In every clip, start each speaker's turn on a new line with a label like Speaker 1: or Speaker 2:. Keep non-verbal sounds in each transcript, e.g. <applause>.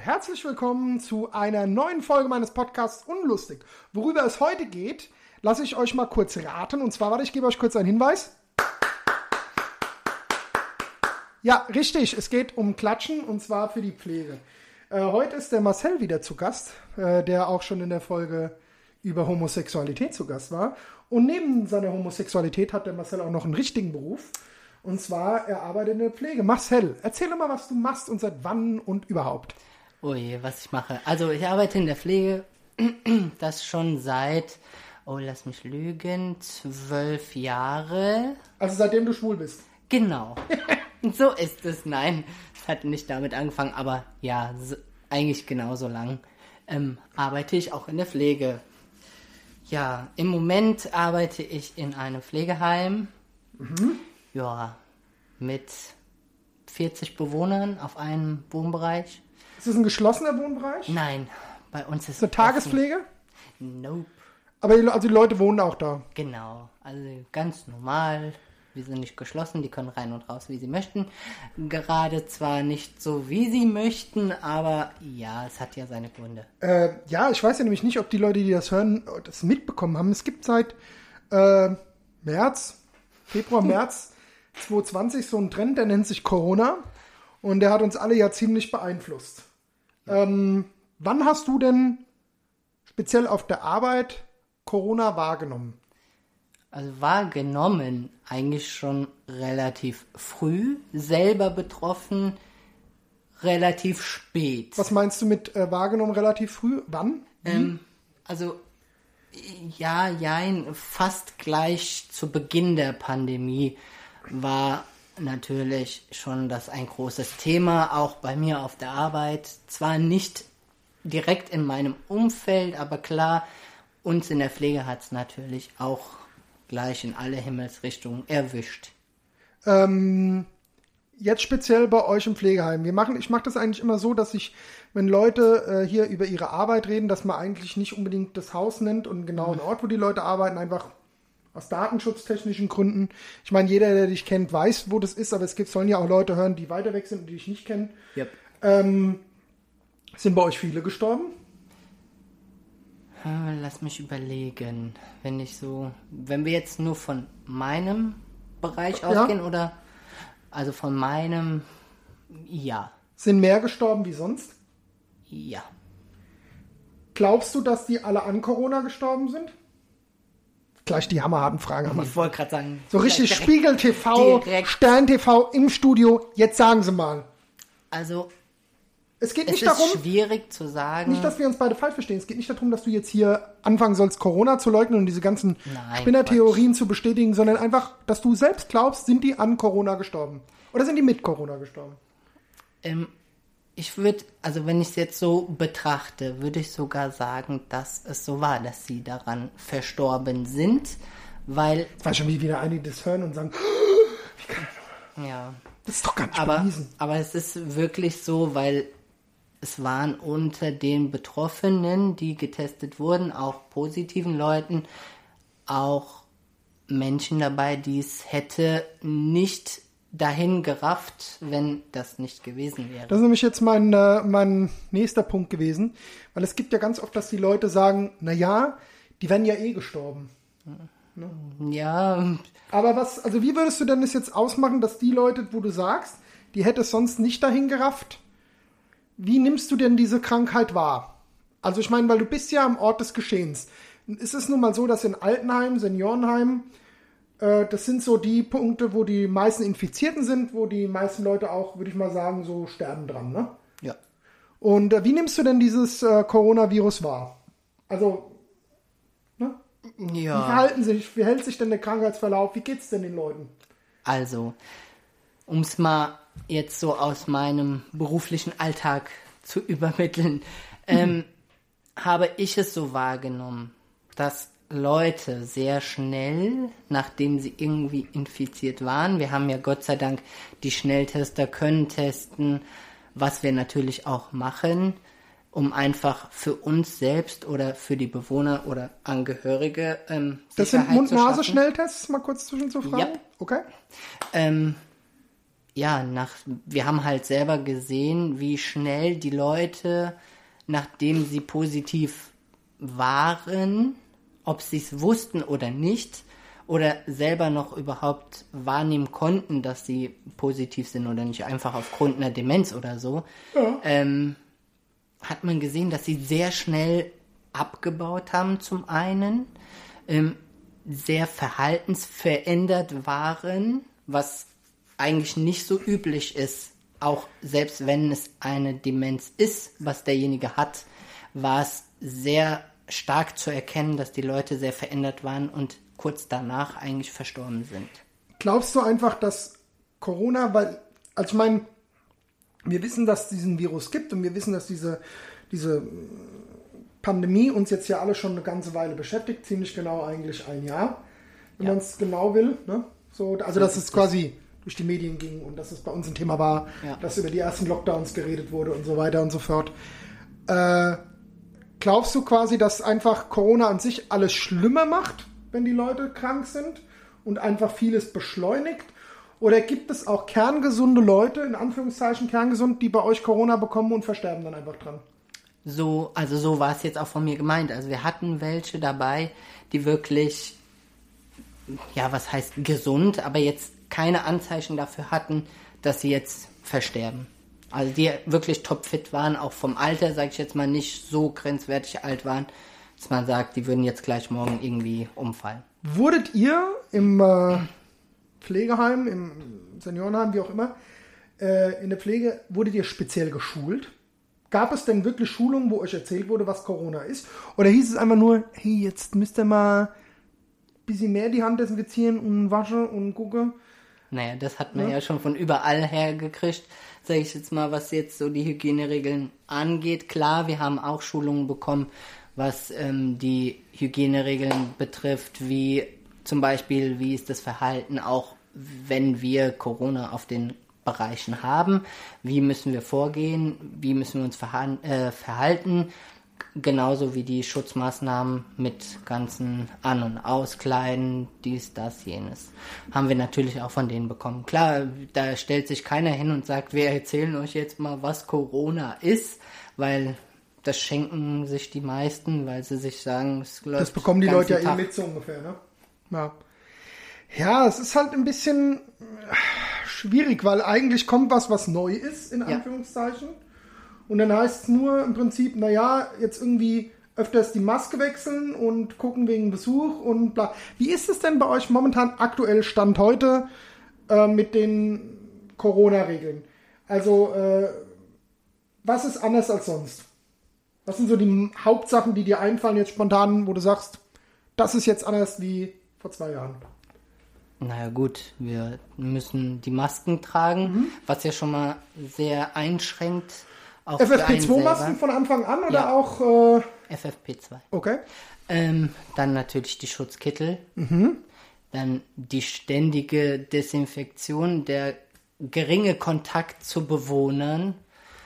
Speaker 1: und herzlich willkommen zu einer neuen Folge meines Podcasts Unlustig. Worüber es heute geht, lasse ich euch mal kurz raten. Und zwar, warte, ich gebe euch kurz einen Hinweis. Ja, richtig, es geht um Klatschen und zwar für die Pflege. Äh, heute ist der Marcel wieder zu Gast, äh, der auch schon in der Folge über Homosexualität zu Gast war. Und neben seiner Homosexualität hat der Marcel auch noch einen richtigen Beruf. Und zwar, er arbeitet in der Pflege. Marcel, erzähl mal, was du machst und seit wann und überhaupt.
Speaker 2: Oh je, was ich mache. Also ich arbeite in der Pflege, <clears throat> das schon seit, oh lass mich lügen, zwölf Jahre.
Speaker 1: Also seitdem du schwul bist.
Speaker 2: Genau. <laughs> <laughs> so ist es. Nein, es hat nicht damit angefangen, aber ja, so, eigentlich genauso lang ähm, arbeite ich auch in der Pflege. Ja, im Moment arbeite ich in einem Pflegeheim. Mhm. Ja, mit 40 Bewohnern auf einem Wohnbereich.
Speaker 1: Ist das ein geschlossener Wohnbereich?
Speaker 2: Nein, bei uns ist
Speaker 1: es. Eine Tagespflege?
Speaker 2: Nope.
Speaker 1: Aber die, also die Leute wohnen auch da.
Speaker 2: Genau, also ganz normal. Wir sind nicht geschlossen, die können rein und raus, wie sie möchten. Gerade zwar nicht so, wie sie möchten, aber ja, es hat ja seine Gründe.
Speaker 1: Äh, ja, ich weiß ja nämlich nicht, ob die Leute, die das hören, das mitbekommen haben. Es gibt seit äh, März, Februar, <laughs> März 2020 so einen Trend, der nennt sich Corona. Und der hat uns alle ja ziemlich beeinflusst. Ähm, wann hast du denn speziell auf der Arbeit Corona wahrgenommen?
Speaker 2: Also wahrgenommen eigentlich schon relativ früh, selber betroffen relativ spät.
Speaker 1: Was meinst du mit äh, wahrgenommen relativ früh? Wann?
Speaker 2: Ähm, also ja, jein, fast gleich zu Beginn der Pandemie war natürlich schon das ein großes Thema, auch bei mir auf der Arbeit. Zwar nicht direkt in meinem Umfeld, aber klar, uns in der Pflege hat es natürlich auch gleich in alle Himmelsrichtungen erwischt.
Speaker 1: Ähm, jetzt speziell bei euch im Pflegeheim. Wir machen, ich mache das eigentlich immer so, dass ich, wenn Leute äh, hier über ihre Arbeit reden, dass man eigentlich nicht unbedingt das Haus nennt und genau den Ort, wo die Leute arbeiten, einfach aus datenschutztechnischen Gründen. Ich meine, jeder, der dich kennt, weiß, wo das ist, aber es gibt, sollen ja auch Leute hören, die weiter weg sind und die dich nicht kennen.
Speaker 2: Yep.
Speaker 1: Ähm, sind bei euch viele gestorben?
Speaker 2: Lass mich überlegen. Wenn ich so, wenn wir jetzt nur von meinem Bereich ja. ausgehen oder also von meinem, ja.
Speaker 1: Sind mehr gestorben wie sonst?
Speaker 2: Ja.
Speaker 1: Glaubst du, dass die alle an Corona gestorben sind? Gleich die hammerharten Fragen.
Speaker 2: Ich wollte gerade sagen.
Speaker 1: So richtig Spiegel TV, Stern TV im Studio. Jetzt sagen Sie mal.
Speaker 2: Also
Speaker 1: es geht nicht es darum.
Speaker 2: ist schwierig zu sagen.
Speaker 1: Nicht, dass wir uns beide falsch verstehen. Es geht nicht darum, dass du jetzt hier anfangen sollst, Corona zu leugnen und diese ganzen Spinnertheorien zu bestätigen, sondern einfach, dass du selbst glaubst, sind die an Corona gestorben? Oder sind die mit Corona gestorben?
Speaker 2: Ähm, ich würde, also wenn ich es jetzt so betrachte, würde ich sogar sagen, dass es so war, dass sie daran verstorben sind, weil.
Speaker 1: Ich weiß schon, wie wieder einige das hören und sagen, <gasps>
Speaker 2: wie kann er Ja.
Speaker 1: Das ist doch ganz
Speaker 2: aber, aber es ist wirklich so, weil es waren unter den Betroffenen, die getestet wurden, auch positiven Leuten, auch Menschen dabei, die es hätte nicht dahin gerafft, wenn das nicht gewesen wäre.
Speaker 1: Das ist nämlich jetzt mein, äh, mein nächster Punkt gewesen, weil es gibt ja ganz oft, dass die Leute sagen, na ja, die werden ja eh gestorben.
Speaker 2: Ne? Ja.
Speaker 1: Aber was, also wie würdest du denn das jetzt ausmachen, dass die Leute, wo du sagst, die hätte es sonst nicht dahin gerafft, wie nimmst du denn diese Krankheit wahr? Also ich meine, weil du bist ja am Ort des Geschehens. Ist es nun mal so, dass in Altenheim, Seniorenheim, äh, das sind so die Punkte, wo die meisten Infizierten sind, wo die meisten Leute auch, würde ich mal sagen, so sterben dran, ne?
Speaker 2: Ja.
Speaker 1: Und äh, wie nimmst du denn dieses äh, Coronavirus wahr? Also, ne?
Speaker 2: Ja.
Speaker 1: Wie verhalten sich, wie hält sich denn der Krankheitsverlauf? Wie geht's denn den Leuten?
Speaker 2: Also, um es mal jetzt so aus meinem beruflichen Alltag zu <laughs> übermitteln, ähm, <laughs> habe ich es so wahrgenommen, dass Leute sehr schnell, nachdem sie irgendwie infiziert waren, wir haben ja Gott sei Dank die Schnelltester können testen, was wir natürlich auch machen, um einfach für uns selbst oder für die Bewohner oder Angehörige ähm,
Speaker 1: Das sind Mund-Nase-Schnelltests, mal kurz zwischen zu fragen?
Speaker 2: Yep.
Speaker 1: Okay.
Speaker 2: Ähm, ja, nach, wir haben halt selber gesehen, wie schnell die Leute, nachdem sie positiv waren, ob sie es wussten oder nicht, oder selber noch überhaupt wahrnehmen konnten, dass sie positiv sind oder nicht, einfach aufgrund einer Demenz oder so, ja. ähm, hat man gesehen, dass sie sehr schnell abgebaut haben zum einen, ähm, sehr verhaltensverändert waren, was eigentlich nicht so üblich ist, auch selbst wenn es eine Demenz ist, was derjenige hat, war es sehr stark zu erkennen, dass die Leute sehr verändert waren und kurz danach eigentlich verstorben sind.
Speaker 1: Glaubst du einfach, dass Corona, weil, also ich meine, wir wissen, dass es diesen Virus gibt und wir wissen, dass diese, diese Pandemie uns jetzt ja alle schon eine ganze Weile beschäftigt, ziemlich genau eigentlich ein Jahr, wenn ja. man es genau will. Ne? So, also dass es quasi durch die Medien ging und dass es bei uns ein Thema war, ja. dass über die ersten Lockdowns geredet wurde und so weiter und so fort. Äh, glaubst du quasi, dass einfach Corona an sich alles schlimmer macht, wenn die Leute krank sind und einfach vieles beschleunigt? Oder gibt es auch kerngesunde Leute, in Anführungszeichen kerngesund, die bei euch Corona bekommen und versterben dann einfach dran?
Speaker 2: So, also so war es jetzt auch von mir gemeint. Also wir hatten welche dabei, die wirklich, ja, was heißt gesund, aber jetzt keine Anzeichen dafür hatten, dass sie jetzt versterben. Also die wirklich topfit waren, auch vom Alter, sage ich jetzt mal, nicht so grenzwertig alt waren, dass man sagt, die würden jetzt gleich morgen irgendwie umfallen.
Speaker 1: Wurdet ihr im äh, Pflegeheim, im Seniorenheim, wie auch immer, äh, in der Pflege, wurdet ihr speziell geschult? Gab es denn wirklich Schulungen, wo euch erzählt wurde, was Corona ist? Oder hieß es einfach nur, hey, jetzt müsst ihr mal ein bisschen mehr die Hand desinfizieren und waschen und gucken?
Speaker 2: Naja, das hat man ja, ja schon von überall her gekriegt, sage ich jetzt mal, was jetzt so die Hygieneregeln angeht. Klar, wir haben auch Schulungen bekommen, was ähm, die Hygieneregeln betrifft, wie zum Beispiel, wie ist das Verhalten auch, wenn wir Corona auf den Bereichen haben. Wie müssen wir vorgehen? Wie müssen wir uns äh, verhalten? Genauso wie die Schutzmaßnahmen mit ganzen An- und Auskleiden, dies, das, jenes. Haben wir natürlich auch von denen bekommen. Klar, da stellt sich keiner hin und sagt, wir erzählen euch jetzt mal, was Corona ist, weil das schenken sich die meisten, weil sie sich sagen,
Speaker 1: es läuft. Das bekommen die Leute ja eh mit so ungefähr, ne? Ja. Ja, es ist halt ein bisschen schwierig, weil eigentlich kommt was, was neu ist, in Anführungszeichen. Ja. Und dann heißt es nur im Prinzip, naja, jetzt irgendwie öfters die Maske wechseln und gucken wegen Besuch und bla. Wie ist es denn bei euch momentan aktuell Stand heute äh, mit den Corona-Regeln? Also, äh, was ist anders als sonst? Was sind so die Hauptsachen, die dir einfallen jetzt spontan, wo du sagst, das ist jetzt anders wie vor zwei Jahren?
Speaker 2: Naja gut, wir müssen die Masken tragen, mhm. was ja schon mal sehr einschränkt.
Speaker 1: FFP2-Masken von Anfang an oder ja. auch? Äh...
Speaker 2: FFP2.
Speaker 1: Okay.
Speaker 2: Ähm, dann natürlich die Schutzkittel. Mhm. Dann die ständige Desinfektion, der geringe Kontakt zu Bewohnern.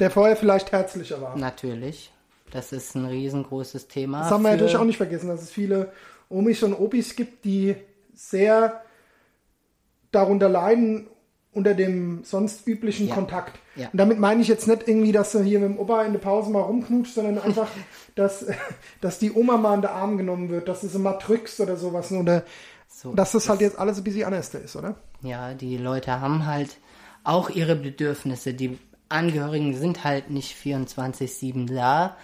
Speaker 1: Der vorher vielleicht herzlicher war.
Speaker 2: Natürlich. Das ist ein riesengroßes Thema.
Speaker 1: Das haben wir natürlich auch nicht vergessen, dass es viele Omis und Opis gibt, die sehr darunter leiden unter dem sonst üblichen ja. Kontakt. Ja. Und damit meine ich jetzt nicht irgendwie, dass du hier mit dem Opa in der Pause mal rumknutscht, sondern <laughs> einfach, dass, dass die Oma mal in den Arm genommen wird, dass du sie mal drückst oder sowas. Oder so, dass das, halt jetzt alles ein bisschen anders ist, oder?
Speaker 2: Ja, die Leute haben halt auch ihre Bedürfnisse. Die Angehörigen sind halt nicht 24-7 da.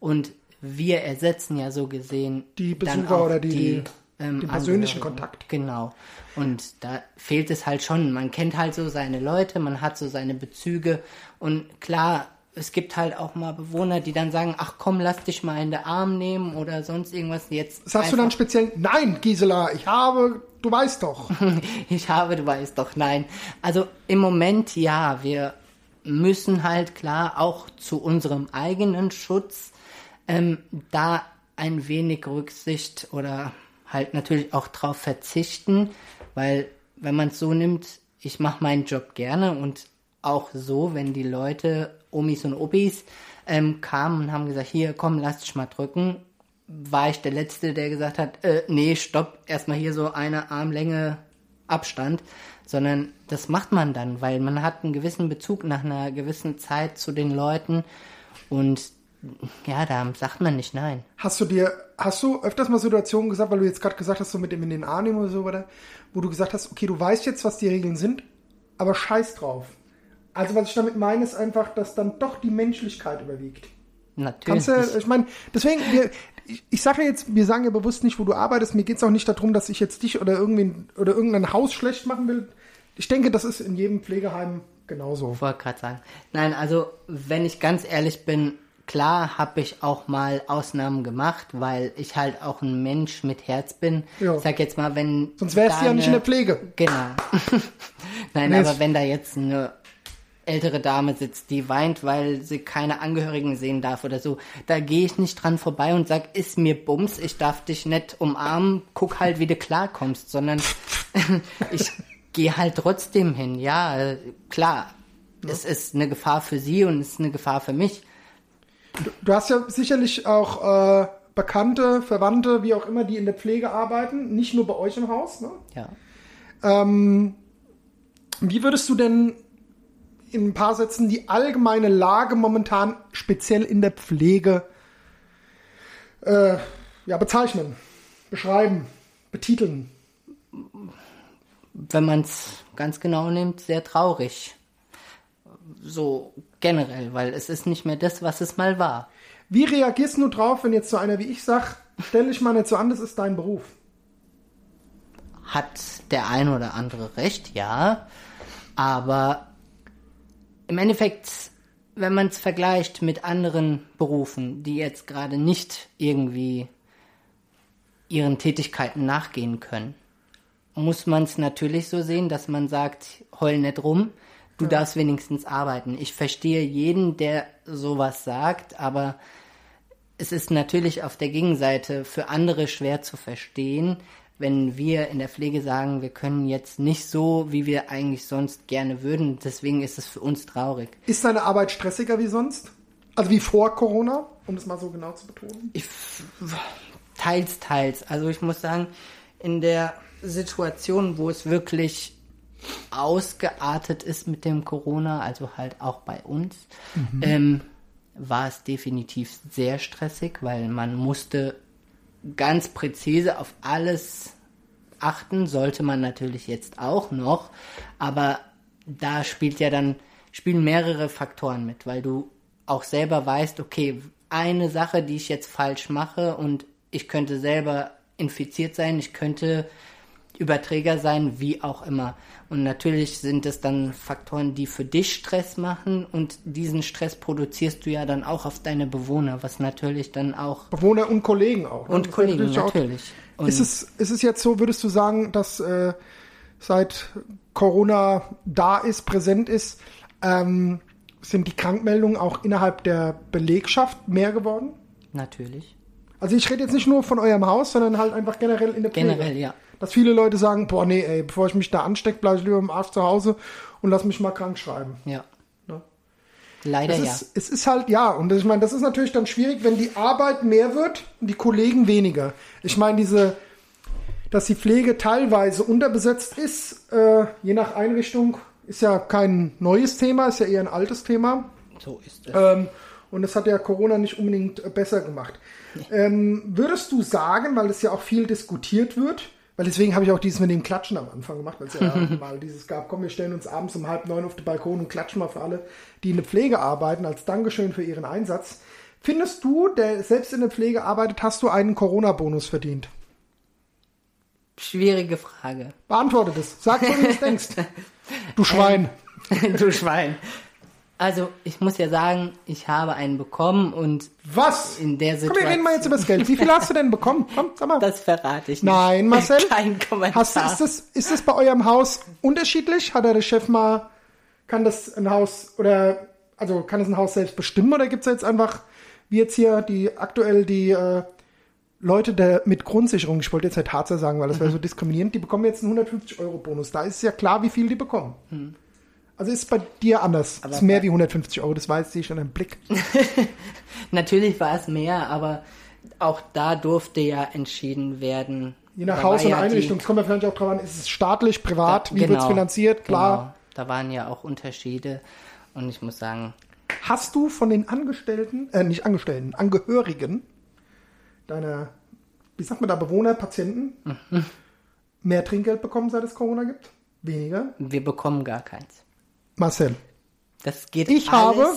Speaker 2: Und wir ersetzen ja so gesehen
Speaker 1: die Besucher oder die, die ähm, den persönlichen Kontakt.
Speaker 2: Genau. Und da fehlt es halt schon. Man kennt halt so seine Leute, man hat so seine Bezüge. Und klar, es gibt halt auch mal Bewohner, die dann sagen, ach komm, lass dich mal in den Arm nehmen oder sonst irgendwas. Jetzt
Speaker 1: Sagst du dann speziell, nein, Gisela, ich habe, du weißt doch. <laughs>
Speaker 2: ich habe, du weißt doch, nein. Also im Moment ja, wir müssen halt klar auch zu unserem eigenen Schutz ähm, da ein wenig Rücksicht oder halt natürlich auch drauf verzichten, weil wenn man es so nimmt, ich mache meinen Job gerne und auch so, wenn die Leute, Omis und Opis, ähm, kamen und haben gesagt, hier, komm, lass dich mal drücken, war ich der Letzte, der gesagt hat, äh, nee, stopp, erstmal hier so eine Armlänge Abstand, sondern das macht man dann, weil man hat einen gewissen Bezug nach einer gewissen Zeit zu den Leuten und ja, da sagt man nicht nein.
Speaker 1: Hast du dir, hast du öfters mal Situationen gesagt, weil du jetzt gerade gesagt hast, so mit dem in den Arm nehmen oder so weiter, wo du gesagt hast, okay, du weißt jetzt, was die Regeln sind, aber scheiß drauf. Also was ich damit meine, ist einfach, dass dann doch die Menschlichkeit überwiegt.
Speaker 2: Natürlich.
Speaker 1: Kannst du, ich meine, deswegen, wir, ich, ich sage ja jetzt, wir sagen ja bewusst nicht, wo du arbeitest. Mir geht es auch nicht darum, dass ich jetzt dich oder irgendwen oder irgendein Haus schlecht machen will. Ich denke, das ist in jedem Pflegeheim genauso.
Speaker 2: Ich wollte gerade sagen. Nein, also wenn ich ganz ehrlich bin, klar habe ich auch mal Ausnahmen gemacht, weil ich halt auch ein Mensch mit Herz bin.
Speaker 1: Ja.
Speaker 2: Sag jetzt mal, wenn.
Speaker 1: Sonst wärst du ja nicht in der Pflege.
Speaker 2: Genau. <laughs> Nein,
Speaker 1: Nee,
Speaker 2: aber wenn da jetzt eine ältere Dame sitzt, die weint, weil sie keine Angehörigen sehen darf oder so, da gehe ich nicht dran vorbei und sag, ist mir Bums, ich darf dich nicht umarmen, guck halt, wie du klarkommst, sondern <laughs> ich gehe halt trotzdem hin. Ja, äh, klar, es ist eine Gefahr für sie und es ist eine Gefahr für mich.
Speaker 1: Du hast ja sicherlich auch äh, Bekannte, Verwandte, wie auch immer, die in der Pflege arbeiten, nicht nur bei euch im Haus. Ne?
Speaker 2: Ja.
Speaker 1: Ähm, wie würdest du denn in ein paar Sätzen die allgemeine Lage momentan speziell in der Pflege äh, ja, bezeichnen, beschreiben, betiteln?
Speaker 2: wenn man es ganz genau nimmt, sehr traurig. So generell, weil es ist nicht mehr das, was es mal war.
Speaker 1: Wie reagierst du drauf, wenn jetzt so einer wie ich sagt, stell dich mal nicht so an, das ist dein Beruf?
Speaker 2: Hat der ein oder andere recht, ja. Aber im Endeffekt, wenn man es vergleicht mit anderen Berufen, die jetzt gerade nicht irgendwie ihren Tätigkeiten nachgehen können, muss man es natürlich so sehen, dass man sagt, heul nicht rum, du darfst wenigstens arbeiten. Ich verstehe jeden, der sowas sagt, aber es ist natürlich auf der Gegenseite für andere schwer zu verstehen, wenn wir in der Pflege sagen, wir können jetzt nicht so, wie wir eigentlich sonst gerne würden. Deswegen ist es für uns traurig.
Speaker 1: Ist deine Arbeit stressiger wie sonst? Also wie vor Corona, um es mal so genau zu betonen?
Speaker 2: Ich, teils, teils. Also ich muss sagen, in der Situation, wo es wirklich ausgeartet ist mit dem Corona, also halt auch bei uns, ähm, war es definitiv sehr stressig, weil man musste ganz präzise auf alles achten, sollte man natürlich jetzt auch noch, aber da spielt ja dann, spielen mehrere Faktoren mit, weil du auch selber weißt, okay, eine Sache, die ich jetzt falsch mache und ich könnte selber infiziert sein, ich könnte Überträger sein, wie auch immer. Und natürlich sind es dann Faktoren, die für dich Stress machen und diesen Stress produzierst du ja dann auch auf deine Bewohner, was natürlich dann auch
Speaker 1: Bewohner und Kollegen auch. ne?
Speaker 2: und
Speaker 1: Das
Speaker 2: Kollegen
Speaker 1: auch-
Speaker 2: natürlich. Und
Speaker 1: Ist es, ist es jetzt so, würdest du sagen, dass äh, seit Corona da ist, präsent ist, ähm, sind die Krankmeldungen auch innerhalb der Belegschaft mehr geworden?
Speaker 2: natürlich.
Speaker 1: Also ich rede jetzt nicht nur von eurem Haus, sondern halt einfach generell in der Pflege.
Speaker 2: Generell, ja.
Speaker 1: Dass viele Leute sagen, boah, nee, ey, bevor ich mich da anstecke, bleibe ich lieber im Arsch zu Hause und lass mich mal krank schreiben.
Speaker 2: Ja.
Speaker 1: Ne?
Speaker 2: Leider
Speaker 1: Es
Speaker 2: ja.
Speaker 1: ist, es ist halt, ja, und ich meine, das ist natürlich dann schwierig, wenn die Arbeit mehr wird und die Kollegen weniger. Ich meine, diese, dass die Pflege teilweise unterbesetzt ist, äh, je nach Einrichtung, ist ja kein neues Thema, ist ja eher ein altes Thema.
Speaker 2: So ist es.
Speaker 1: Ähm, und das hat ja Corona nicht unbedingt äh, besser gemacht. Ähm, würdest du sagen, weil es ja auch viel diskutiert wird, weil deswegen habe ich auch dieses mit dem Klatschen am Anfang gemacht, weil es ja <laughs> mal dieses gab, komm, wir stellen uns abends um halb neun auf den Balkon und klatschen mal für alle, die in der Pflege arbeiten, als Dankeschön für ihren Einsatz. Findest du, der selbst in der Pflege arbeitet, hast du einen Corona-Bonus verdient?
Speaker 2: Schwierige Frage.
Speaker 1: Beantworte das. Sag, wie du es <laughs> denkst. Du Schwein. <laughs>
Speaker 2: du Schwein. Also, ich muss ja sagen, ich habe einen bekommen und
Speaker 1: Was?
Speaker 2: in der
Speaker 1: Komm,
Speaker 2: Situation.
Speaker 1: wir reden mal jetzt über das Geld. Wie viel hast du denn bekommen? Komm, sag mal.
Speaker 2: Das verrate ich nicht.
Speaker 1: Nein, Marcel. <laughs>
Speaker 2: Kein Kommentar.
Speaker 1: Hast, du- ist, das, ist das bei eurem Haus unterschiedlich? Hat der Chef mal, kann das ein Haus oder, also kann es ein Haus selbst bestimmen oder gibt es jetzt einfach, wie jetzt hier die aktuell die äh, Leute der, mit Grundsicherung, ich wollte jetzt nicht Harzer sagen, weil das
Speaker 2: Mhm.
Speaker 1: wäre so diskriminierend, die bekommen jetzt einen 150-Euro-Bonus. Da ist ja klar, wie viel die bekommen. Also ist es bei dir anders.
Speaker 2: Aber
Speaker 1: ist mehr wie 150 Euro, das weiß ich schon im Blick. <laughs>
Speaker 2: Natürlich war es mehr, aber auch da durfte ja entschieden werden,
Speaker 1: Je nach Haus und
Speaker 2: ja
Speaker 1: Einrichtung, es kommt ja vielleicht auch drauf an, ist es staatlich, privat,
Speaker 2: Da-
Speaker 1: wie wird es
Speaker 2: genau,
Speaker 1: finanziert, klar.
Speaker 2: Genau. Da waren ja auch Unterschiede. Und ich muss sagen,
Speaker 1: Hast du von den Angestellten, äh, nicht Angestellten, Angehörigen deiner, wie sagt man da, Bewohner, Patienten,
Speaker 2: Mhm.
Speaker 1: mehr Trinkgeld bekommen, seit es Corona gibt? Weniger?
Speaker 2: wir bekommen gar keins.
Speaker 1: Marcel,
Speaker 2: Das geht
Speaker 1: ich
Speaker 2: alles.
Speaker 1: habe,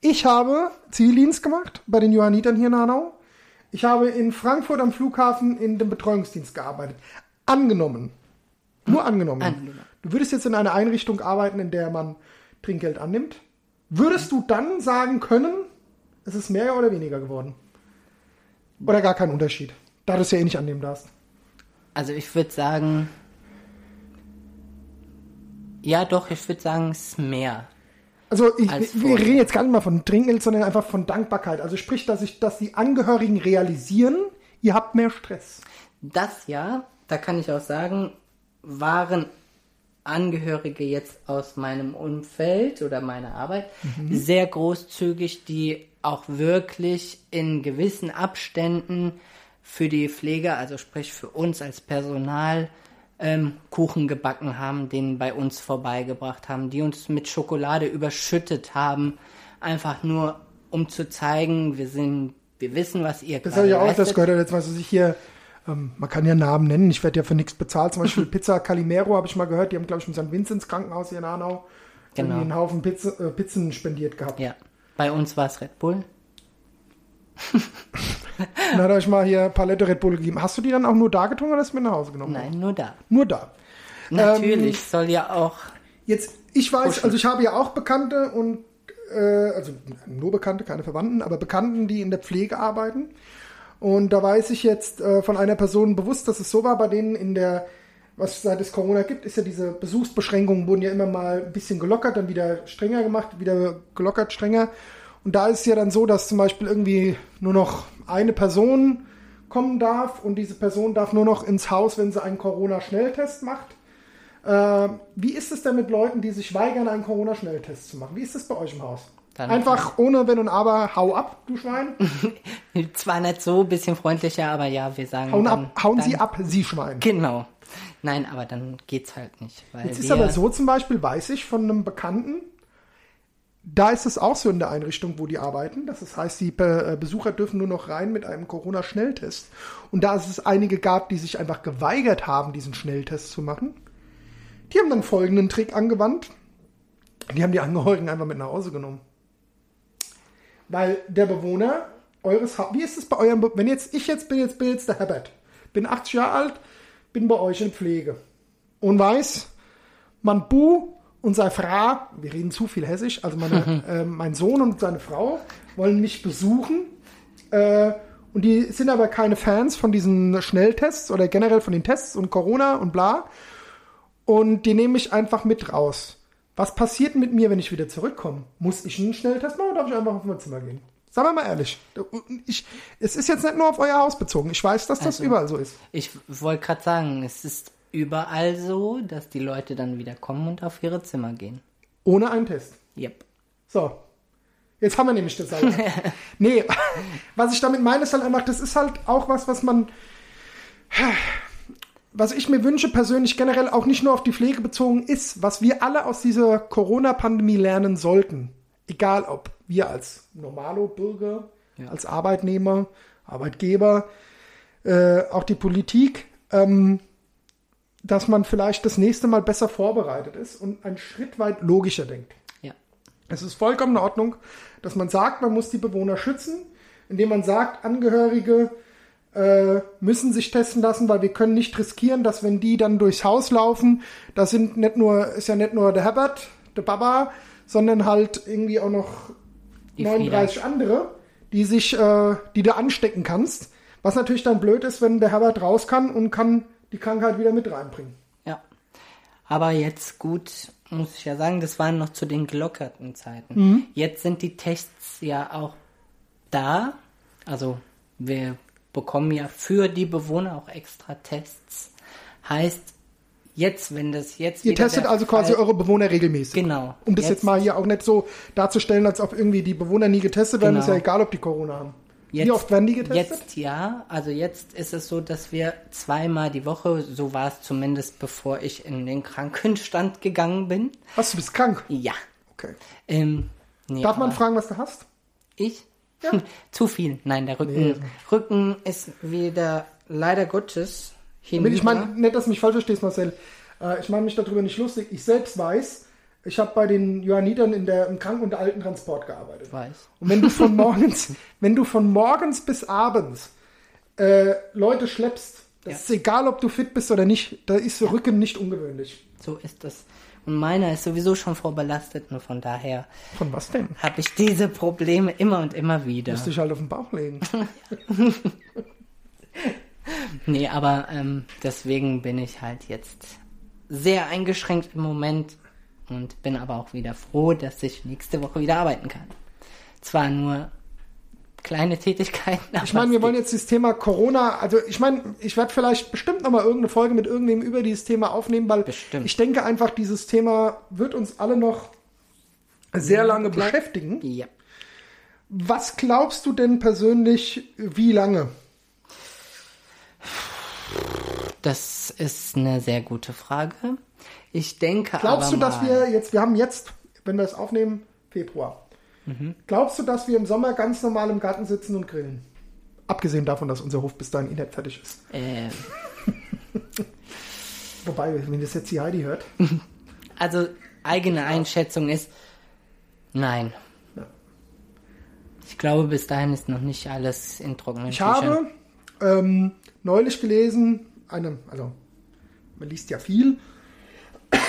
Speaker 1: ich habe Zivildienst gemacht bei den Johannitern hier in Hanau. Ich habe in Frankfurt am Flughafen in dem Betreuungsdienst gearbeitet. Angenommen. Nur angenommen.
Speaker 2: Angenommen.
Speaker 1: Du würdest jetzt in einer Einrichtung arbeiten, in der man Trinkgeld annimmt. Würdest du dann sagen können, es ist mehr oder weniger geworden? Oder gar kein Unterschied? Da du es ja eh nicht annehmen darfst.
Speaker 2: Also ich würde sagen, ja doch, ich würde sagen, es ist mehr.
Speaker 1: Also ich, wir reden jetzt gar nicht mal von Trinkgeld, sondern einfach von Dankbarkeit. Also sprich, dass ich, dass die Angehörigen realisieren, ihr habt mehr Stress.
Speaker 2: Das ja, da kann ich auch sagen, waren Angehörige jetzt aus meinem Umfeld oder meiner Arbeit sehr großzügig, die auch wirklich in gewissen Abständen für die Pflege, also sprich für uns als Personal, ähm, Kuchen gebacken haben, den bei uns vorbeigebracht haben, die uns mit Schokolade überschüttet haben, einfach nur um zu zeigen, wir sind, wir wissen, was ihr
Speaker 1: Das habe ich auch
Speaker 2: leistet.
Speaker 1: das gehört. Jetzt weiß ich hier, ähm, man kann ja Namen nennen, ich werde ja für nichts bezahlt. Zum Beispiel <laughs> Pizza Calimero habe ich mal gehört, die haben, glaube ich, im St. Vinzenz Krankenhaus hier in Hanau
Speaker 2: Genau.
Speaker 1: einen Haufen Pizza, äh, Pizzen spendiert gehabt.
Speaker 2: Ja, bei uns war es Red Bull.
Speaker 1: Dann hat er euch mal hier Palette Red Bull gegeben. Hast du die dann auch nur da getrunken oder hast du mit nach Hause genommen?
Speaker 2: Nein, nur da.
Speaker 1: Nur da.
Speaker 2: Natürlich soll ja auch.
Speaker 1: Jetzt, ich weiß,
Speaker 2: Pushen.
Speaker 1: also ich habe ja auch Bekannte und, äh, also nur Bekannte, keine Verwandten, aber Bekannten, die in der Pflege arbeiten. Und da weiß ich jetzt äh, von einer Person bewusst, dass es so war, bei denen in der, was seit es Corona gibt, ist ja diese Besuchsbeschränkungen wurden ja immer mal ein bisschen gelockert, dann wieder strenger gemacht, wieder gelockert, strenger. Und da ist es ja dann so, dass zum Beispiel irgendwie nur noch eine Person kommen darf und diese Person darf nur noch ins Haus, wenn sie einen Corona-Schnelltest macht. Äh, wie ist es denn mit Leuten, die sich weigern, einen Corona-Schnelltest zu machen? Wie ist das bei euch im Haus?
Speaker 2: Dann-
Speaker 1: Einfach ohne Wenn und Aber, hau ab, du Schwein. <laughs>
Speaker 2: Zwar nicht so ein bisschen freundlicher, aber ja, wir sagen.
Speaker 1: Hauen,
Speaker 2: dann,
Speaker 1: ab, hauen
Speaker 2: dann,
Speaker 1: Sie ab, Sie Schwein.
Speaker 2: Genau. Nein, aber dann geht's halt nicht.
Speaker 1: Jetzt ist aber so zum Beispiel, weiß ich von einem Bekannten, da ist es auch so in der Einrichtung, wo die arbeiten. Das heißt, die äh, Besucher dürfen nur noch rein mit einem Corona-Schnelltest. Und da es einige gab, die sich einfach geweigert haben, diesen Schnelltest zu machen, die haben dann folgenden Trick angewandt. Die haben die Angehörigen einfach mit nach Hause genommen. Weil der Bewohner eures Hauses, wie ist es bei eurem, Be wenn jetzt, ich jetzt bin jetzt, bin jetzt der Herbert, bin 80 Jahre alt, bin bei euch in Pflege und weiß, mein Bu und seine Frau, wir reden zu viel Hessisch, also meine, <laughs> äh, mein Sohn und seine Frau wollen mich besuchen. Äh, und die sind aber keine Fans von diesen Schnelltests oder generell von den Tests und Corona und bla. Und die nehme ich einfach mit raus. Was passiert mit mir, wenn ich wieder zurückkomme? Muss ich einen Schnelltest machen oder darf ich einfach auf mein Zimmer gehen? Sagen wir mal ehrlich. Ich, es ist jetzt nicht nur auf euer Haus bezogen. Ich weiß, dass das
Speaker 2: Also-
Speaker 1: überall so ist.
Speaker 2: Ich wollte gerade sagen, es ist überall so, dass die Leute dann wieder kommen und auf ihre Zimmer gehen.
Speaker 1: Ohne einen Test.
Speaker 2: Yep.
Speaker 1: So. Jetzt haben wir nämlich das alles. <laughs> nee, was ich damit meine, ist halt einfach, das ist halt auch was, was man, was ich mir wünsche persönlich generell auch nicht nur auf die Pflege bezogen ist, was wir alle aus dieser Corona-Pandemie lernen sollten. Egal ob wir als Normalo-Bürger,
Speaker 2: Ja.
Speaker 1: als Arbeitnehmer, Arbeitgeber, äh, auch die Politik, ähm, dass man vielleicht das nächste Mal besser vorbereitet ist und einen Schritt weit logischer denkt.
Speaker 2: Ja.
Speaker 1: Es ist vollkommen in Ordnung, dass man sagt, man muss die Bewohner schützen, indem man sagt, Angehörige äh, müssen sich testen lassen, weil wir können nicht riskieren, dass wenn die dann durchs Haus laufen, da sind nicht nur, ist ja nicht nur der Herbert, der Baba, sondern halt irgendwie auch noch
Speaker 2: Die
Speaker 1: 39 andere, die sich, äh, die du anstecken kannst. Was natürlich dann blöd ist, wenn der Herbert raus kann und kann die Krankheit wieder mit reinbringen.
Speaker 2: Ja. Aber jetzt gut, muss ich ja sagen, das waren noch zu den gelockerten Zeiten. Jetzt sind die Tests ja auch da. Also wir bekommen ja für die Bewohner auch extra Tests. Heißt, jetzt, wenn das jetzt
Speaker 1: Ihr testet also quasi
Speaker 2: Fall-
Speaker 1: eure Bewohner regelmäßig.
Speaker 2: Genau.
Speaker 1: Um das jetzt,
Speaker 2: Jetzt-
Speaker 1: mal hier auch nicht so darzustellen, als ob irgendwie die Bewohner nie getestet werden,
Speaker 2: Genau.
Speaker 1: ist ja egal, ob die Corona haben.
Speaker 2: Jetzt,
Speaker 1: Wie oft werden die getestet?
Speaker 2: Jetzt ja. Also jetzt ist es so, dass wir zweimal die Woche, so war es zumindest bevor ich in den Krankenstand gegangen bin.
Speaker 1: Was, du bist krank?
Speaker 2: Ja.
Speaker 1: Okay.
Speaker 2: Ähm, nee,
Speaker 1: Darf man fragen, was du hast?
Speaker 2: Ich?
Speaker 1: Ja. <laughs>
Speaker 2: Zu viel. Nein, der Rücken, Rücken ist wieder leider Gottes hin.
Speaker 1: Ich meine, nicht, dass du mich falsch verstehst, Marcel. Äh, ich meine mich darüber nicht lustig. Ich selbst weiß, ich habe bei den Johannitern in der, im Kranken- und Altentransport gearbeitet.
Speaker 2: weiß.
Speaker 1: Und wenn du von <laughs> morgens, wenn du von morgens bis abends äh, Leute schleppst, das
Speaker 2: Ja.
Speaker 1: ist egal, ob du fit bist oder nicht, da ist der Rücken nicht ungewöhnlich.
Speaker 2: So ist es. Und meiner ist sowieso schon vorbelastet und von daher
Speaker 1: Von was denn?
Speaker 2: habe ich diese Probleme immer und immer wieder.
Speaker 1: Musst dich halt auf den Bauch legen. <laughs>
Speaker 2: Nee, aber ähm, deswegen bin ich halt jetzt sehr eingeschränkt im Moment und bin aber auch wieder froh, dass ich nächste Woche wieder arbeiten kann. Zwar nur kleine Tätigkeiten,
Speaker 1: Ich meine, wir wollen jetzt das Thema Corona, also ich meine, ich werde vielleicht bestimmt nochmal irgendeine Folge mit irgendwem über dieses Thema aufnehmen, weil
Speaker 2: Bestimmt.
Speaker 1: ich denke einfach, dieses Thema wird uns alle noch sehr lange beschäftigen.
Speaker 2: Ja.
Speaker 1: Was glaubst du denn persönlich, wie lange?
Speaker 2: Das ist eine sehr gute Frage. Ich denke
Speaker 1: Glaubst
Speaker 2: aber
Speaker 1: du, dass
Speaker 2: mal,
Speaker 1: wir jetzt, wir haben jetzt, wenn wir es aufnehmen, Februar.
Speaker 2: Mhm.
Speaker 1: Glaubst du, dass wir im Sommer ganz normal im Garten sitzen und grillen? Abgesehen davon, dass unser Hof bis dahin eh nicht fertig ist.
Speaker 2: Äh, <laughs>
Speaker 1: Wobei, wenn das jetzt die Heidi hört. <laughs>
Speaker 2: also eigene Einschätzung ist nein. Ich glaube, bis dahin ist noch nicht alles in trockenen
Speaker 1: Ich
Speaker 2: Tüchern.
Speaker 1: habe ähm, neulich gelesen, eine, also man liest ja viel,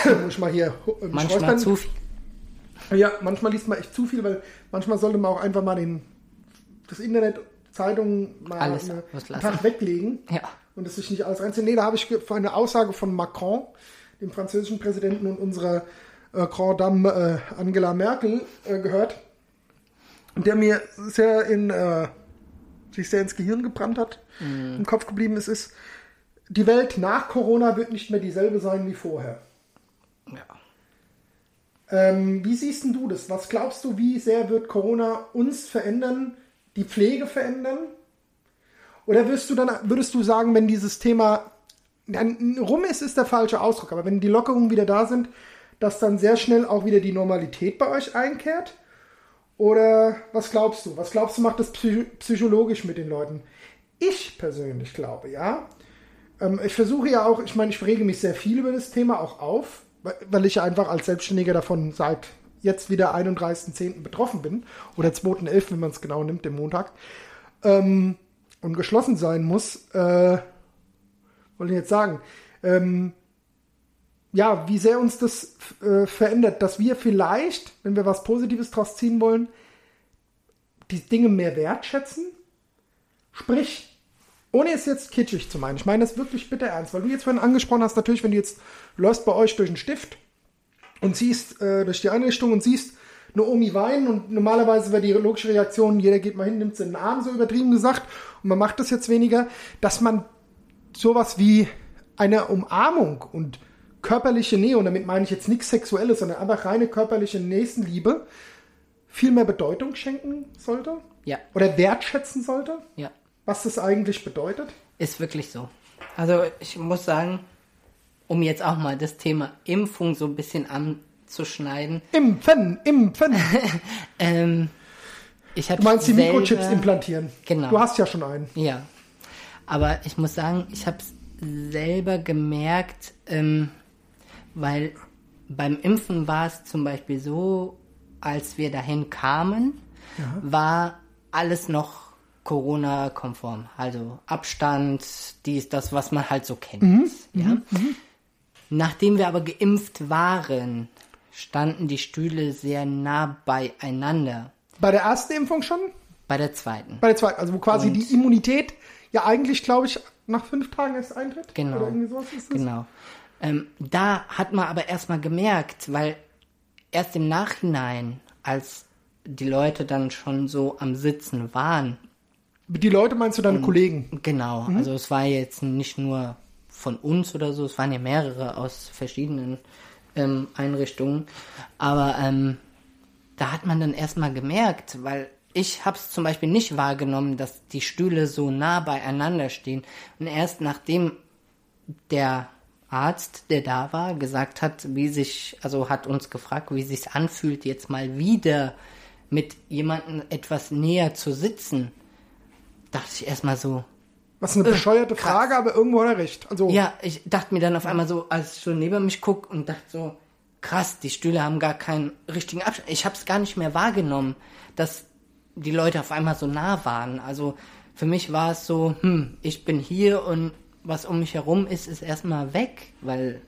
Speaker 1: muss ich mal hier ähm,
Speaker 2: manchmal zu viel.
Speaker 1: Ja, manchmal liest man echt zu viel, weil manchmal sollte man auch einfach mal den, das Internet, Zeitungen mal
Speaker 2: Alles
Speaker 1: eine, einen. Tag weglegen
Speaker 2: Ja.
Speaker 1: und es sich nicht alles reinziehen. Nee, da habe ich eine Aussage von Macron, dem französischen Präsidenten und unserer äh, Grand Dame äh, Angela Merkel äh, gehört, der mir sehr in, äh, sich sehr ins Gehirn gebrannt hat, im Kopf geblieben ist, ist, die Welt nach Corona wird nicht mehr dieselbe sein wie vorher.
Speaker 2: Ja.
Speaker 1: Ähm, wie siehst du das? Was glaubst du, wie sehr wird Corona uns verändern, die Pflege verändern? Oder wirst du dann, würdest du sagen, wenn dieses Thema rum ist, ist der falsche Ausdruck, aber wenn die Lockerungen wieder da sind, dass dann sehr schnell auch wieder die Normalität bei euch einkehrt? Oder was glaubst du? Was glaubst du, macht das psy psychologisch mit den Leuten? Ich persönlich glaube, ja. Ähm, ich versuche ja auch, ich meine, ich rege mich sehr viel über das Thema auch auf, weil- ich einfach als Selbstständiger davon seit jetzt wieder 31.10. betroffen bin. Oder 2.11., wenn man es genau nimmt, dem Montag. Ähm, und geschlossen sein muss. Äh, wollte ich jetzt sagen. Ähm, ja, wie sehr uns das äh, verändert, dass wir vielleicht, wenn wir was Positives draus ziehen wollen, die Dinge mehr wertschätzen. Sprich, ohne es jetzt kitschig zu meinen, ich meine das wirklich bitter ernst, weil du jetzt vorhin angesprochen hast, natürlich, wenn du jetzt läufst bei euch durch einen Stift und siehst äh, durch die Einrichtung und siehst eine Omi weinen und normalerweise wäre die logische Reaktion, jeder geht mal hin, nimmt sie in den Arm, so übertrieben gesagt, und man macht das jetzt weniger, dass man sowas wie eine Umarmung und körperliche Nähe, und damit meine ich jetzt nichts Sexuelles, sondern einfach reine körperliche Nächstenliebe, viel mehr Bedeutung schenken sollte?
Speaker 2: Ja,
Speaker 1: oder wertschätzen sollte,
Speaker 2: ja.
Speaker 1: Was das eigentlich bedeutet.
Speaker 2: Ist wirklich so. Also ich muss sagen, um jetzt auch mal das Thema Impfung so ein bisschen anzuschneiden,
Speaker 1: Impfen, impfen. <laughs>
Speaker 2: ähm, ich habe
Speaker 1: Du meinst die
Speaker 2: selber,
Speaker 1: Mikrochips implantieren.
Speaker 2: Genau.
Speaker 1: Du hast ja schon einen.
Speaker 2: Ja, aber ich muss sagen, ich habe es selber gemerkt, ähm, weil beim Impfen war es zum Beispiel so, als wir dahin kamen, war alles noch Corona-konform. Also Abstand, dies, das, was man halt so kennt. ja? Nachdem wir aber geimpft waren, standen die Stühle sehr nah beieinander.
Speaker 1: Bei der ersten Impfung schon?
Speaker 2: Bei der zweiten.
Speaker 1: Bei der zweiten, also wo quasi
Speaker 2: Und-
Speaker 1: die Immunität ja eigentlich, glaube ich, nach fünf Tagen erst eintritt.
Speaker 2: Genau.
Speaker 1: Oder irgendwie sowas ist das.
Speaker 2: Genau. Ähm, da hat man aber erstmal gemerkt, weil erst im Nachhinein, als die Leute dann schon so am Sitzen waren,
Speaker 1: Die Leute meinst du deine Kollegen?
Speaker 2: genau, also es war jetzt nicht nur von uns oder so, es waren ja mehrere aus verschiedenen ähm, Einrichtungen, aber ähm, da hat man dann erstmal gemerkt, weil ich habe es zum Beispiel nicht wahrgenommen, dass die Stühle so nah beieinander stehen. Und erst nachdem der Arzt, der da war, gesagt hat, wie sich, also hat uns gefragt, wie sich anfühlt, jetzt mal wieder mit jemandem etwas näher zu sitzen, dachte ich erstmal so.
Speaker 1: Was eine bescheuerte krass. Frage, aber irgendwo hat er recht. Also,
Speaker 2: ja, ich dachte mir dann auf einmal so, als ich so neben mich guck und dachte so, krass, die Stühle haben gar keinen richtigen Abstand. Ich habe es gar nicht mehr wahrgenommen, dass die Leute auf einmal so nah waren. Also für mich war es so, hm, ich bin hier und was um mich herum ist, ist erstmal weg, weil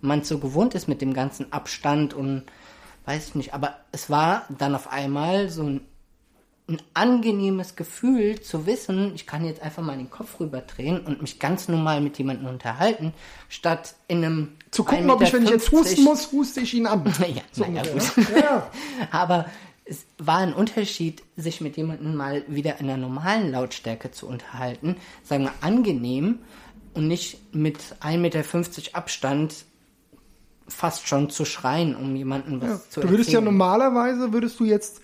Speaker 2: man so gewohnt ist mit dem ganzen Abstand und weiß ich nicht. Aber es war dann auf einmal so ein, ein angenehmes Gefühl zu wissen, ich kann jetzt einfach mal den Kopf rüberdrehen und mich ganz normal mit jemandem unterhalten, statt in einem
Speaker 1: zu gucken, ob ich, wenn ich jetzt husten muss, huste ich ihn an. <laughs>
Speaker 2: ja, so naja, gut. Ja. <laughs> Aber es war ein Unterschied, sich mit jemandem mal wieder in einer normalen Lautstärke zu unterhalten, sagen wir angenehm und nicht mit 1,50 Meter Abstand fast schon zu schreien, um jemanden was ja, zu erzählen.
Speaker 1: Du würdest ja normalerweise, würdest du jetzt,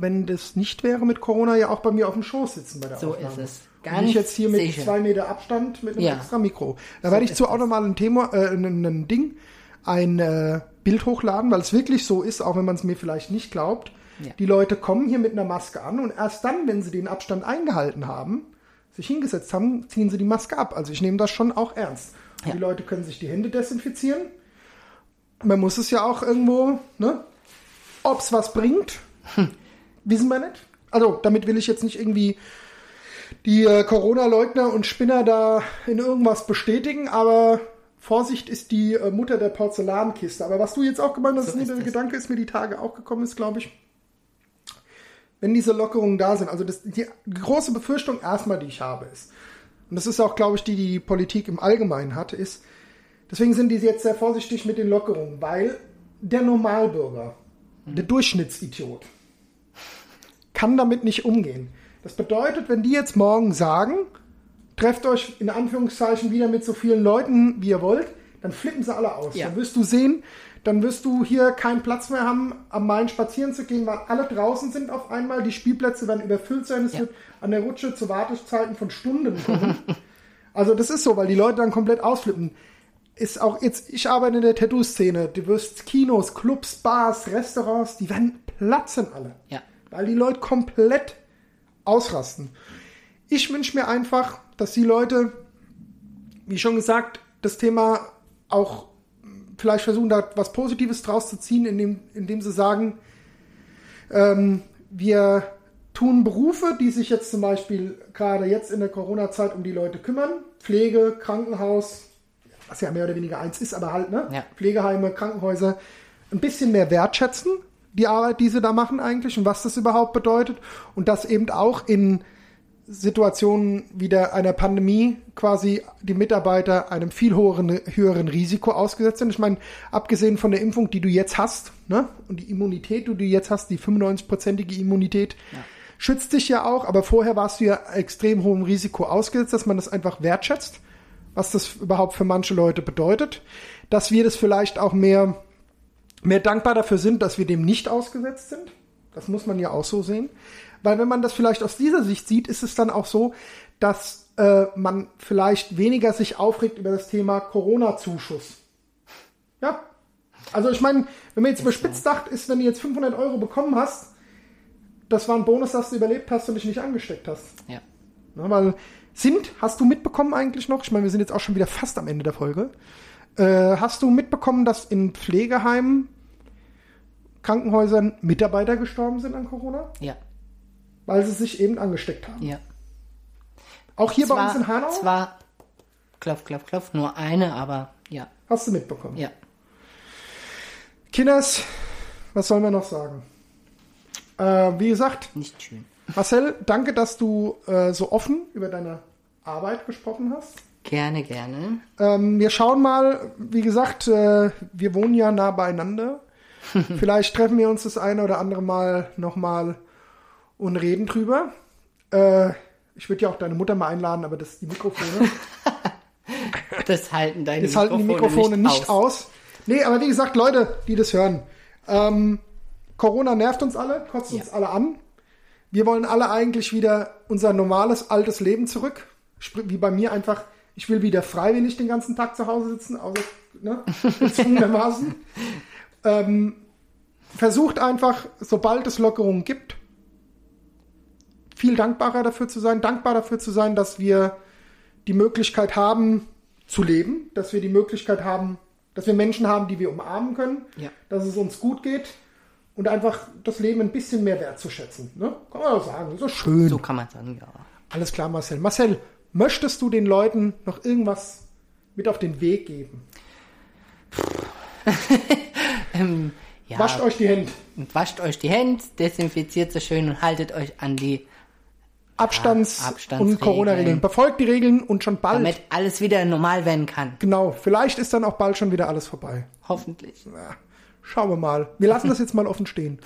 Speaker 1: wenn das nicht wäre mit Corona, ja auch bei mir auf dem Schoß sitzen bei der
Speaker 2: so
Speaker 1: Aufnahme.
Speaker 2: So ist es.
Speaker 1: Gar nicht jetzt hier mit sicher. zwei Meter Abstand mit einem ja. extra Mikro. Da so werde ich zu auch nochmal ein Thema, äh, ein, ein Ding, ein äh, Bild hochladen, weil es wirklich so ist, auch wenn man es mir vielleicht nicht glaubt. Ja. Die Leute kommen hier mit einer Maske an und erst dann, wenn sie den Abstand eingehalten haben, sich hingesetzt haben, ziehen sie die Maske ab. Also ich nehme das schon auch ernst. Ja. Die Leute können sich die Hände desinfizieren. Man muss es ja auch irgendwo, ne? Ob es was bringt, hm. <laughs> wissen wir nicht. Also damit will ich jetzt nicht irgendwie die äh, Corona-Leugner und Spinner da in irgendwas bestätigen, aber Vorsicht ist die äh, Mutter der Porzellankiste. Aber was du jetzt auch gemeint hast, so ist der Gedanke ist mir die Tage auch gekommen ist, glaube ich wenn diese Lockerungen da sind. Also das, die große Befürchtung erstmal, die ich habe, ist, und das ist auch, glaube ich, die, die die Politik im Allgemeinen hat, ist, deswegen sind die jetzt sehr vorsichtig mit den Lockerungen, weil der Normalbürger, mhm. der Durchschnittsidiot, kann damit nicht umgehen. Das bedeutet, wenn die jetzt morgen sagen, trefft euch in Anführungszeichen wieder mit so vielen Leuten, wie ihr wollt, dann flippen sie alle aus. Ja. Dann wirst du sehen, dann wirst du hier keinen Platz mehr haben, am Main spazieren zu gehen, weil alle draußen sind auf einmal. Die Spielplätze werden überfüllt sein. Es ja. wird an der Rutsche zu Wartezeiten von Stunden kommen. <laughs> also das ist so, weil die Leute dann komplett ausflippen. Ist auch jetzt, ich arbeite in der Tattoo-Szene. Du wirst Kinos, Clubs, Bars, Restaurants, die werden platzen alle.
Speaker 2: Ja.
Speaker 1: Weil die Leute komplett ausrasten. Ich wünsche mir einfach, dass die Leute, wie schon gesagt, das Thema auch vielleicht versuchen, da was Positives draus zu ziehen, indem, indem sie sagen, ähm, wir tun Berufe, die sich jetzt zum Beispiel gerade jetzt in der Corona-Zeit um die Leute kümmern. Pflege, Krankenhaus, was ja mehr oder weniger eins ist, aber halt, ne?
Speaker 2: Ja.
Speaker 1: Pflegeheime, Krankenhäuser, ein bisschen mehr wertschätzen, die Arbeit, die sie da machen eigentlich und was das überhaupt bedeutet. Und das eben auch in Situationen wie der einer Pandemie quasi die Mitarbeiter einem viel höheren, höheren Risiko ausgesetzt sind. Ich meine, abgesehen von der Impfung, die du jetzt hast, ne, und die Immunität, die du jetzt hast, die 95-prozentige Immunität, ja. schützt dich ja auch, aber vorher warst du ja extrem hohem Risiko ausgesetzt, dass man das einfach wertschätzt, was das überhaupt für manche Leute bedeutet, dass wir das vielleicht auch mehr, mehr dankbar dafür sind, dass wir dem nicht ausgesetzt sind. Das muss man ja auch so sehen. Weil wenn man das vielleicht aus dieser Sicht sieht, ist es dann auch so, dass äh, man vielleicht weniger sich aufregt über das Thema Corona-Zuschuss. Ja. Also ich meine, wenn man jetzt überspitzt sagt, ist, wenn du jetzt 500 Euro bekommen hast, das war ein Bonus, dass du überlebt hast und dich nicht angesteckt hast.
Speaker 2: Ja.
Speaker 1: Na, weil sind, hast du mitbekommen eigentlich noch, ich meine, wir sind jetzt auch schon wieder fast am Ende der Folge, äh, hast du mitbekommen, dass in Pflegeheimen, Krankenhäusern Mitarbeiter gestorben sind an Corona?
Speaker 2: Ja
Speaker 1: weil sie sich eben angesteckt haben.
Speaker 2: Ja.
Speaker 1: Auch hier zwar, bei uns in Hanau?
Speaker 2: Zwar, klopf, klopf, klopf, nur eine, aber ja.
Speaker 1: Hast du mitbekommen?
Speaker 2: Ja.
Speaker 1: Kinders, was sollen wir noch sagen? Äh, wie gesagt,
Speaker 2: nicht schön.
Speaker 1: Marcel, danke, dass du äh, so offen über deine Arbeit gesprochen hast.
Speaker 2: Gerne, gerne.
Speaker 1: Ähm, wir schauen mal, wie gesagt, äh, wir wohnen ja nah beieinander. <laughs> Vielleicht treffen wir uns das eine oder andere Mal nochmal und reden drüber. Äh, ich würde ja auch deine Mutter mal einladen, aber das die Mikrofone. <laughs>
Speaker 2: das halten deine
Speaker 1: das halten die Mikrofone nicht, nicht aus. aus. Nee, aber wie gesagt, Leute, die das hören, ähm, Corona nervt uns alle, kotzt ja. uns alle an. Wir wollen alle eigentlich wieder unser normales, altes Leben zurück. Sprich, Wie bei mir einfach, ich will wieder freiwillig den ganzen Tag zu Hause sitzen, außer ne, gezwungenermaßen. <laughs> ähm, versucht einfach, sobald es Lockerungen gibt, viel dankbarer dafür zu sein, dankbar dafür zu sein, dass wir die Möglichkeit haben zu leben, dass wir die Möglichkeit haben, dass wir Menschen haben, die wir umarmen können,
Speaker 2: Ja.
Speaker 1: dass es uns gut geht und einfach das Leben ein bisschen mehr wertzuschätzen. Ne? Kann man auch sagen, so schön.
Speaker 2: So kann man sagen, ja.
Speaker 1: Alles klar, Marcel. Marcel, möchtest du den Leuten noch irgendwas mit auf den Weg geben? <laughs>
Speaker 2: Ähm, ja.
Speaker 1: Wascht euch die Hände.
Speaker 2: wascht euch die Hände, desinfiziert so schön und haltet euch an die,
Speaker 1: Abstands-
Speaker 2: Ja, Abstandsregeln.
Speaker 1: und Corona-Regeln. Befolgt die Regeln und schon bald.
Speaker 2: damit alles wieder normal werden kann.
Speaker 1: Genau, vielleicht ist dann auch bald schon wieder alles vorbei.
Speaker 2: Hoffentlich.
Speaker 1: Ja, schauen wir mal. Wir lassen das jetzt mal offen stehen.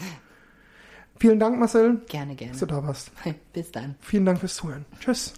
Speaker 1: <laughs> Vielen Dank, Marcel,
Speaker 2: Gerne, gerne.
Speaker 1: dass du da warst. <laughs>
Speaker 2: Bis dann.
Speaker 1: Vielen Dank fürs Zuhören. Tschüss.